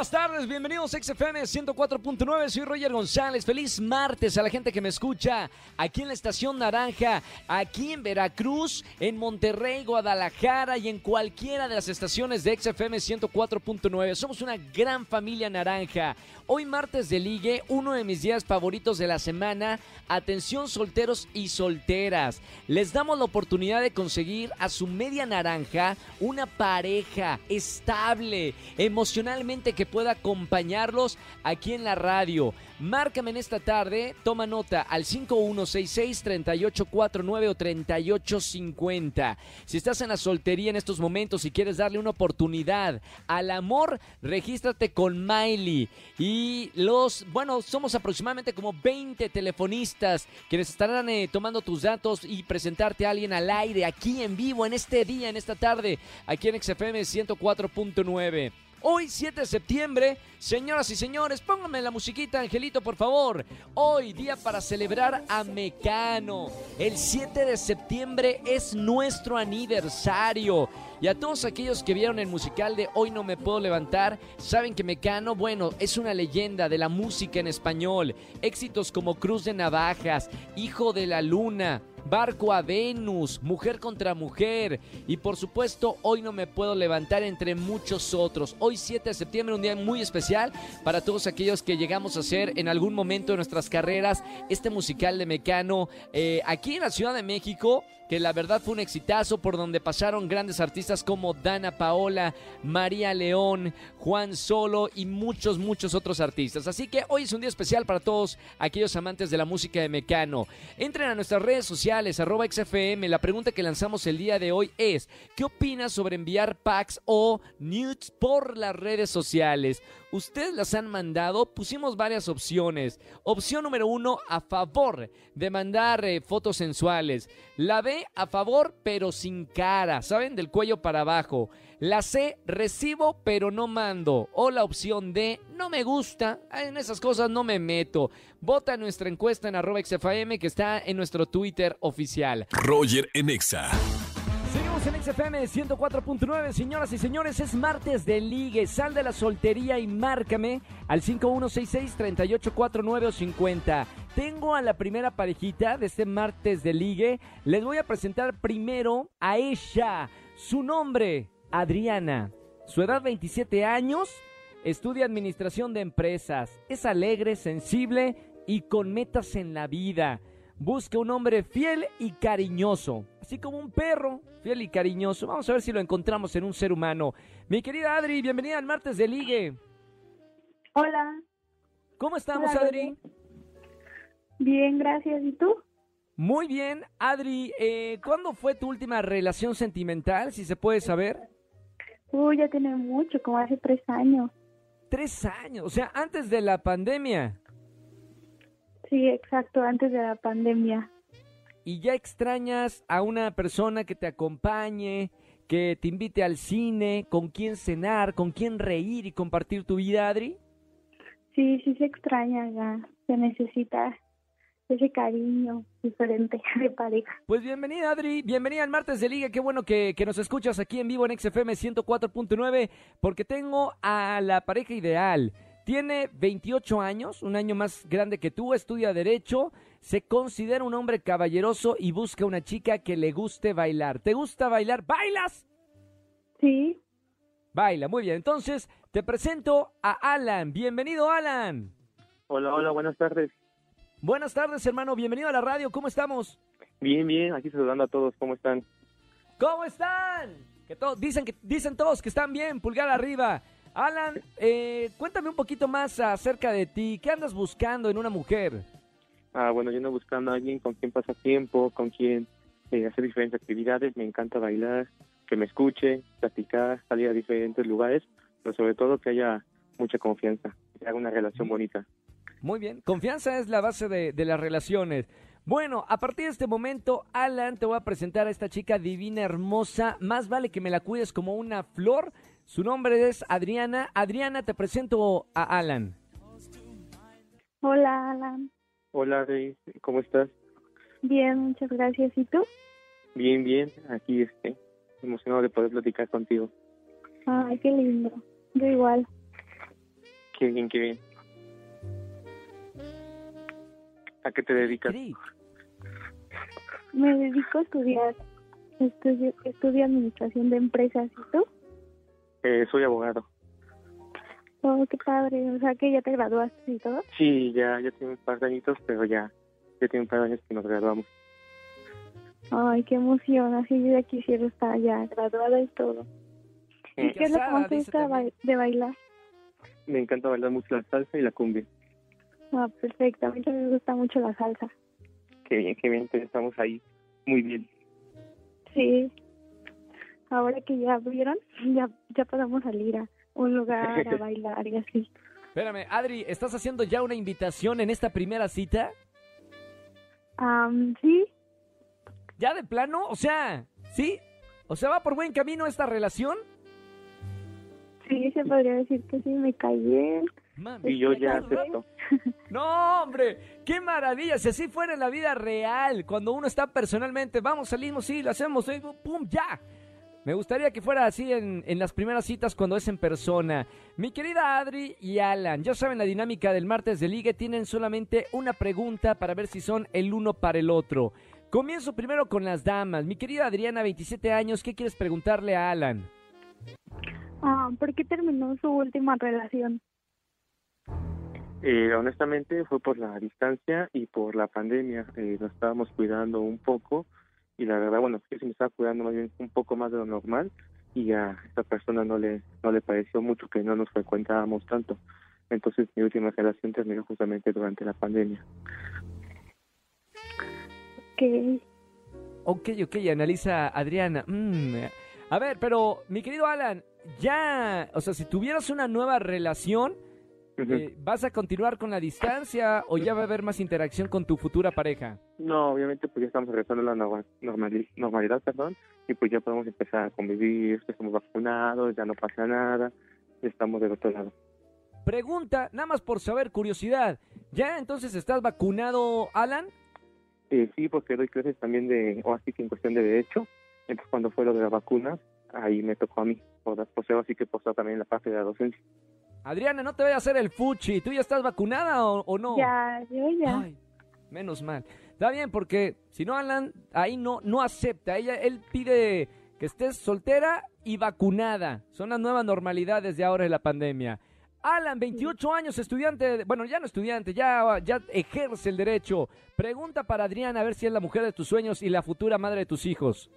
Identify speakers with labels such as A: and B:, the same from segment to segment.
A: Buenas tardes, bienvenidos a XFM 104.9, soy Roger González, feliz martes a la gente que me escucha aquí en la Estación Naranja, aquí en Veracruz, en Monterrey, Guadalajara y en cualquiera de las estaciones de XFM 104.9. Somos una gran familia naranja. Hoy martes de ligue, uno de mis días favoritos de la semana, atención solteros y solteras. Les damos la oportunidad de conseguir a su media naranja una pareja estable, emocionalmente que pueda acompañarlos aquí en la radio. Márcame en esta tarde, toma nota al 5166-3849 o 3850. Si estás en la soltería en estos momentos y quieres darle una oportunidad al amor, regístrate con Miley. Y los, bueno, somos aproximadamente como 20 telefonistas quienes estarán eh, tomando tus datos y presentarte a alguien al aire, aquí en vivo, en este día, en esta tarde, aquí en XFM 104.9. Hoy, 7 de septiembre, señoras y señores, pónganme la musiquita, Angelito, por favor. Hoy, día para celebrar a Mecano. El 7 de septiembre es nuestro aniversario. Y a todos aquellos que vieron el musical de Hoy no me puedo levantar, saben que Mecano, bueno, es una leyenda de la música en español. Éxitos como Cruz de Navajas, Hijo de la Luna, Barco a Venus, Mujer contra Mujer y por supuesto Hoy no me puedo levantar entre muchos otros. Hoy 7 de septiembre, un día muy especial para todos aquellos que llegamos a hacer en algún momento de nuestras carreras este musical de Mecano eh, aquí en la Ciudad de México que la verdad fue un exitazo por donde pasaron grandes artistas como Dana Paola, María León, Juan Solo y muchos, muchos otros artistas. Así que hoy es un día especial para todos aquellos amantes de la música de Mecano. Entren a nuestras redes sociales, XFM. La pregunta que lanzamos el día de hoy es, ¿qué opinas sobre enviar packs o nudes por las redes sociales? Ustedes las han mandado, pusimos varias opciones. Opción número uno, a favor de mandar eh, fotos sensuales. La B, a favor, pero sin cara, ¿saben? Del cuello para abajo. La C, recibo, pero no mando. O la opción D, no me gusta, en esas cosas no me meto. Vota nuestra encuesta en arroba XFM que está en nuestro Twitter oficial.
B: Roger en Exa.
A: Seguimos en XFM 104.9, señoras y señores, es martes de ligue. Sal de la soltería y márcame al 5166-3849 o 50. Tengo a la primera parejita de este martes de ligue. Les voy a presentar primero a ella. Su nombre, Adriana. Su edad 27 años. Estudia administración de empresas. Es alegre, sensible y con metas en la vida. Busca un hombre fiel y cariñoso, así como un perro fiel y cariñoso. Vamos a ver si lo encontramos en un ser humano. Mi querida Adri, bienvenida al martes de Ligue.
C: Hola.
A: ¿Cómo estamos,
C: Hola,
A: Adri?
C: Bien, gracias. ¿Y tú?
A: Muy bien, Adri. Eh, ¿Cuándo fue tu última relación sentimental, si se puede saber?
C: Uy, ya tiene mucho, como hace tres años.
A: Tres años, o sea, antes de la pandemia.
C: Sí, exacto, antes de la pandemia.
A: ¿Y ya extrañas a una persona que te acompañe, que te invite al cine, con quien cenar, con quien reír y compartir tu vida, Adri?
C: Sí, sí se extraña ya. Se necesita ese cariño diferente de pareja.
A: Pues bienvenida, Adri. Bienvenida al martes de Liga. Qué bueno que, que nos escuchas aquí en vivo en XFM 104.9, porque tengo a la pareja ideal. Tiene 28 años, un año más grande que tú, estudia Derecho, se considera un hombre caballeroso y busca una chica que le guste bailar. ¿Te gusta bailar? ¿Bailas?
C: Sí,
A: Baila, muy bien. Entonces, te presento a Alan. Bienvenido, Alan.
D: Hola, hola, buenas tardes.
A: Buenas tardes, hermano. Bienvenido a la radio. ¿Cómo estamos?
D: Bien, bien, aquí saludando a todos, ¿cómo están?
A: ¿Cómo están? Que todos dicen que dicen todos que están bien, pulgar arriba. Alan, eh, cuéntame un poquito más acerca de ti. ¿Qué andas buscando en una mujer?
D: Ah, bueno, yo ando buscando a alguien con quien pasar tiempo, con quien eh, hacer diferentes actividades, me encanta bailar, que me escuche, platicar, salir a diferentes lugares, pero sobre todo que haya mucha confianza, que haga una relación bonita.
A: Muy bien. Confianza es la base de, de las relaciones. Bueno, a partir de este momento, Alan, te voy a presentar a esta chica divina, hermosa. Más vale que me la cuides como una flor. Su nombre es Adriana. Adriana, te presento a Alan.
C: hola Alan.
D: Hola, Rey, ¿cómo estás?
C: Bien, muchas gracias. ¿Y tú?
D: Bien, bien, aquí este, emocionado de poder platicar contigo.
C: Ay, qué lindo. Yo igual.
D: Qué bien, qué bien. ¿A qué te dedicas?
C: Me dedico a estudiar. Estudio, estudio administración de empresas. ¿Y tú?
D: Eh, soy abogado.
C: Oh, qué padre. O sea, que ya te graduaste y todo.
D: Sí, ya, ya tengo un par de añitos, pero ya, ya tiene un par de años que nos graduamos.
C: Ay, qué emoción. Así yo ya quisiera estar ya graduada y todo. ¿Y qué es lo que más te gusta ba- de bailar?
D: Me encanta bailar mucho la salsa y la cumbia.
C: Ah, perfecto. A mí también me gusta mucho la salsa.
D: Qué bien, qué bien, entonces estamos ahí. Muy bien.
C: Sí. Ahora que ya abrieron, ya, ya podemos salir a un lugar a bailar y así.
A: Espérame, Adri, ¿estás haciendo ya una invitación en esta primera cita?
C: Am, sí,
A: ¿Ya de plano? O sea, ¿sí? O sea, ¿va por buen camino esta relación?
C: sí, se podría decir que sí, me caí bien.
A: Mami,
D: Y yo ya acepto.
A: No, hombre, qué maravilla. Si así fuera en la vida real, cuando uno está personalmente, vamos, salimos, sí, lo hacemos, sí, pum, ya. Me gustaría que fuera así en, en las primeras citas cuando es en persona. Mi querida Adri y Alan, ya saben la dinámica del martes de ligue, tienen solamente una pregunta para ver si son el uno para el otro. Comienzo primero con las damas. Mi querida Adriana, 27 años, ¿qué quieres preguntarle a Alan?
C: Ah, ¿Por qué terminó su última relación?
D: Eh, honestamente fue por la distancia y por la pandemia. Eh, nos estábamos cuidando un poco y la verdad, bueno, yo sí me estaba cuidando más bien un poco más de lo normal y a esta persona no le no le pareció mucho que no nos frecuentábamos tanto. Entonces mi última relación terminó justamente durante la pandemia.
C: Que
A: Ok, ok, analiza Adriana. Mm, A ver, pero mi querido Alan, ya, o sea, si tuvieras una nueva relación, Eh, ¿vas a continuar con la distancia o ya va a haber más interacción con tu futura pareja?
D: No, obviamente pues ya estamos regresando a la norma- normali- normalidad, perdón, y pues ya podemos empezar a convivir, estamos vacunados, ya no pasa nada, estamos del otro lado.
A: Pregunta, nada más por saber, curiosidad. ¿Ya entonces estás vacunado, Alan?
D: Eh, sí, porque doy clases también de, o así que en cuestión de derecho, entonces cuando fue lo de las vacunas, ahí me tocó a mí, por, ser así que posó también la parte de la docencia.
A: Adriana, no te vayas a hacer el fuchi. ¿Tú ya estás vacunada o, o no?
C: ya, yo ya.
A: Ay, menos mal. Está bien, porque si no, Alan, ahí no, no acepta. Ella, él pide que estés soltera y vacunada. Son las nuevas normalidades de ahora de la pandemia. Alan, 28 años, estudiante, de- bueno, ya no estudiante, ya, ya ejerce el derecho. Pregunta para Adriana a ver si es la mujer de tus sueños y la futura madre de tus hijos.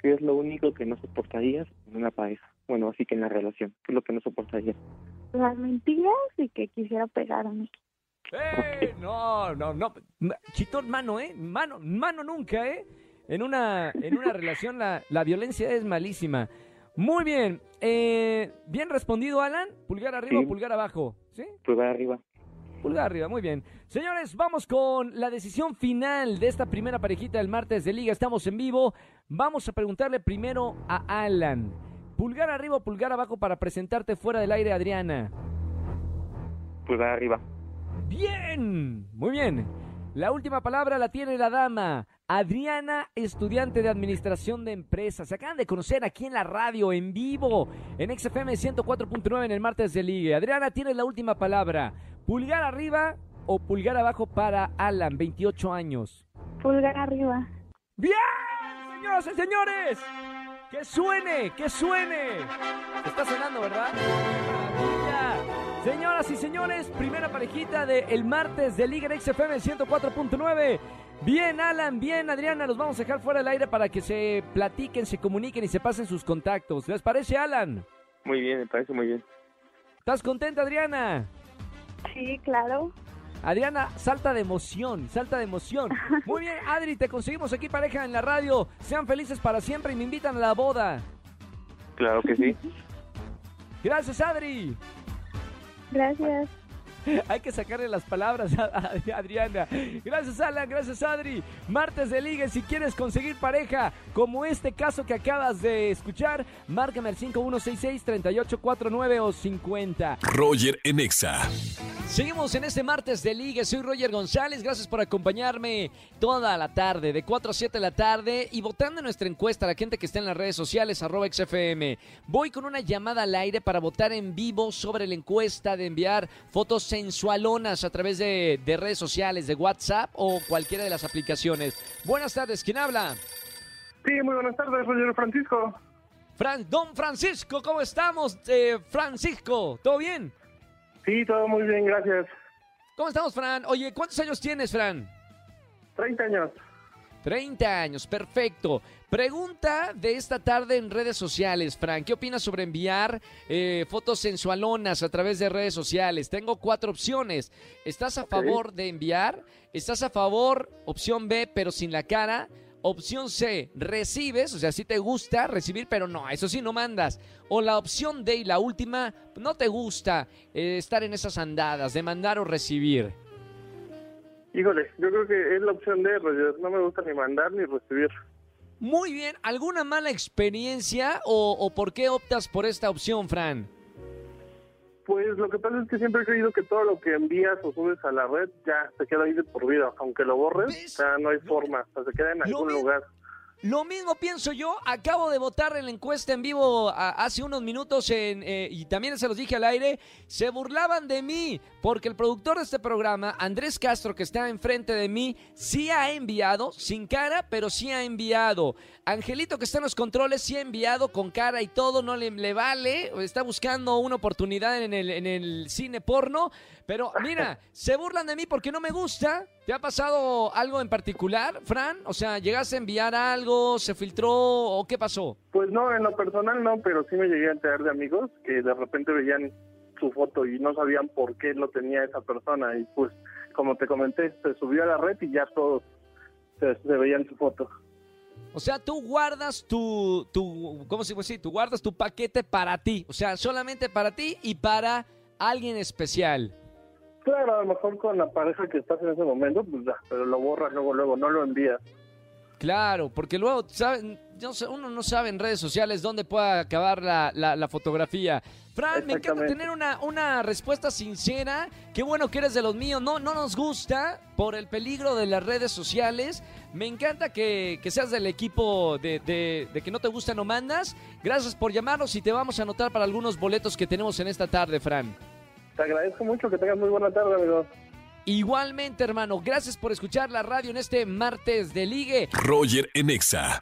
D: ¿Qué es lo único que no soportarías en una pareja? Bueno, así que en la relación, ¿qué es lo que no soportarías?
C: Las mentiras y que quisiera pegarme.
A: ¡Eh! No, no, no. Chitón, mano, ¿eh? Mano, mano nunca, ¿eh? En una, en una relación la, la violencia es malísima. Muy bien. Eh, bien respondido, Alan. Pulgar arriba
D: Sí.
A: o pulgar abajo. ¿Sí?
D: Pulgar arriba.
A: Pulgar arriba, muy bien. Señores, vamos con la decisión final de esta primera parejita del martes de liga. Estamos en vivo. Vamos a preguntarle primero a Alan. Pulgar arriba o pulgar abajo para presentarte fuera del aire, Adriana.
D: Pulgar arriba.
A: Bien, muy bien. La última palabra la tiene la dama. Adriana, estudiante de Administración de Empresas. Se acaban de conocer aquí en la radio, en vivo, en XFM 104.9 en el martes de Ligue. Adriana, tienes la última palabra. ¿Pulgar arriba o pulgar abajo para Alan, 28 años?
C: Pulgar arriba.
A: ¡Bien! Señoras y señores, que suene, que suene. Está sonando, ¿verdad? ¡Maravilla! Señoras y señores, primera parejita de el martes de Liga en XFM 104.9. Bien, Alan, bien, Adriana, los vamos a dejar fuera del aire para que se platiquen, se comuniquen y se pasen sus contactos. ¿Les parece, Alan?
D: Muy bien, me parece muy bien.
A: ¿Estás contenta, Adriana?
C: Sí, claro.
A: Adriana, salta de emoción, salta de emoción. Muy bien, Adri, te conseguimos aquí pareja en la radio. Sean felices para siempre y me invitan a la boda.
D: Claro que sí.
A: Gracias, Adri.
C: Gracias.
A: Hay que sacarle las palabras a, Adriana. Gracias, Alan. Gracias, Adri. Martes de Liga. Si quieres conseguir pareja, como este caso que acabas de escuchar, márcame al 5166-3849 o 50.
B: Roger en Exa.
A: Seguimos en este martes de Liga. Soy Roger González. Gracias por acompañarme toda la tarde, de 4 a 7 de la tarde, y votando en nuestra encuesta, la gente que está en las redes sociales, arroba XFM. Voy con una llamada al aire para votar en vivo sobre la encuesta de enviar fotos sensualonas a través de, de redes sociales, de WhatsApp o cualquiera de las aplicaciones. Buenas tardes, ¿quién habla?
E: Sí, muy buenas tardes, Roger Francisco.
A: Fran, Don Francisco, ¿cómo estamos? Eh, Francisco, ¿todo bien?
E: Sí, todo muy bien, gracias.
A: ¿Cómo estamos, Fran? Oye, ¿cuántos años tienes, Fran?
E: 30 años.
A: 30 años, perfecto. Pregunta de esta tarde en redes sociales, Fran. ¿Qué opinas sobre enviar eh, fotos sensualonas a través de redes sociales? Tengo cuatro opciones. ¿Estás a favor de enviar? ¿Estás a favor, opción B, pero sin la cara? Opción C, recibes, o sea, sí te gusta recibir, pero no, eso sí no mandas. O la opción D y la última, no te gusta eh, estar en esas andadas, de mandar o recibir.
E: Híjole, yo creo que es la opción de Roger. No me gusta ni mandar ni recibir.
A: Muy bien, ¿alguna mala experiencia o, o por qué optas por esta opción, Fran?
E: Pues lo que pasa es que siempre he creído que todo lo que envías o subes a la red ya se queda ahí de por vida. Aunque lo borres,
A: ¿Ves?
E: ya no hay forma. O sea, se queda en algún lugar.
A: Lo mismo pienso yo, acabo de votar en la encuesta en vivo hace unos minutos eh, y también se los dije al aire, se burlaban de mí porque el productor de este programa, Andrés Castro, que está enfrente de mí, sí ha enviado, sin cara, pero sí ha enviado. Angelito, que está en los controles, sí ha enviado con cara y todo, no le, le vale, está buscando una oportunidad en el cine porno, pero mira, se burlan de mí porque no me gusta. ¿Te ha pasado algo en particular, Fran? O sea, ¿llegaste a enviar algo, se filtró o qué pasó?
E: Pues no, en lo personal no, pero sí me llegué a enterar de amigos que de repente veían su foto y no sabían por qué lo tenía esa persona. Y pues, como te comenté, se subió a la red y ya todos se, se veían su foto.
A: O sea, tú guardas tu, tu, ¿cómo se puede decir? Tú guardas tu paquete para ti. O sea, solamente para ti y para alguien especial.
E: Claro, a lo mejor con la pareja que estás en ese momento, pues ya, pero lo borras luego, luego, no lo envías.
A: Claro, porque luego, ¿saben? Yo sé, uno no sabe en redes sociales dónde puede acabar la, la- la fotografía. Fran, me encanta tener una, una respuesta sincera. Qué bueno que eres de los míos. No, no nos gusta por el peligro de las redes sociales. Me encanta que, que seas del equipo de, de- de que no te gusta, no mandas. Gracias por llamarnos y te vamos a anotar para algunos boletos que tenemos en esta tarde, Fran.
E: Te agradezco mucho, que tengas muy buena tarde, amigo.
A: Igualmente, hermano, gracias por escuchar la radio en este martes de ligue.
B: Roger en Exa.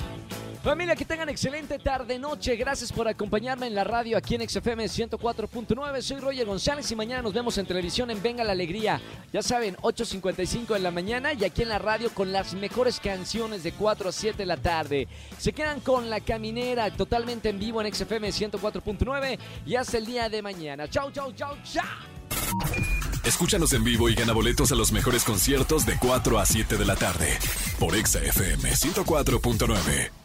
A: Familia, que tengan excelente tarde, noche. Gracias por acompañarme en la radio aquí en XFM 104.9. Soy Roger González y mañana nos vemos en televisión en Venga la Alegría. Ya saben, 8.55 en la mañana y aquí en la radio con las mejores canciones de 4 a 7 de la tarde. Se quedan con La Caminera totalmente en vivo en XFM 104.9 y hasta el día de mañana. Chau, chau, chau, chau.
B: Escúchanos en vivo y gana boletos a los mejores conciertos de 4 a 7 de la tarde por Exa FM 104.9.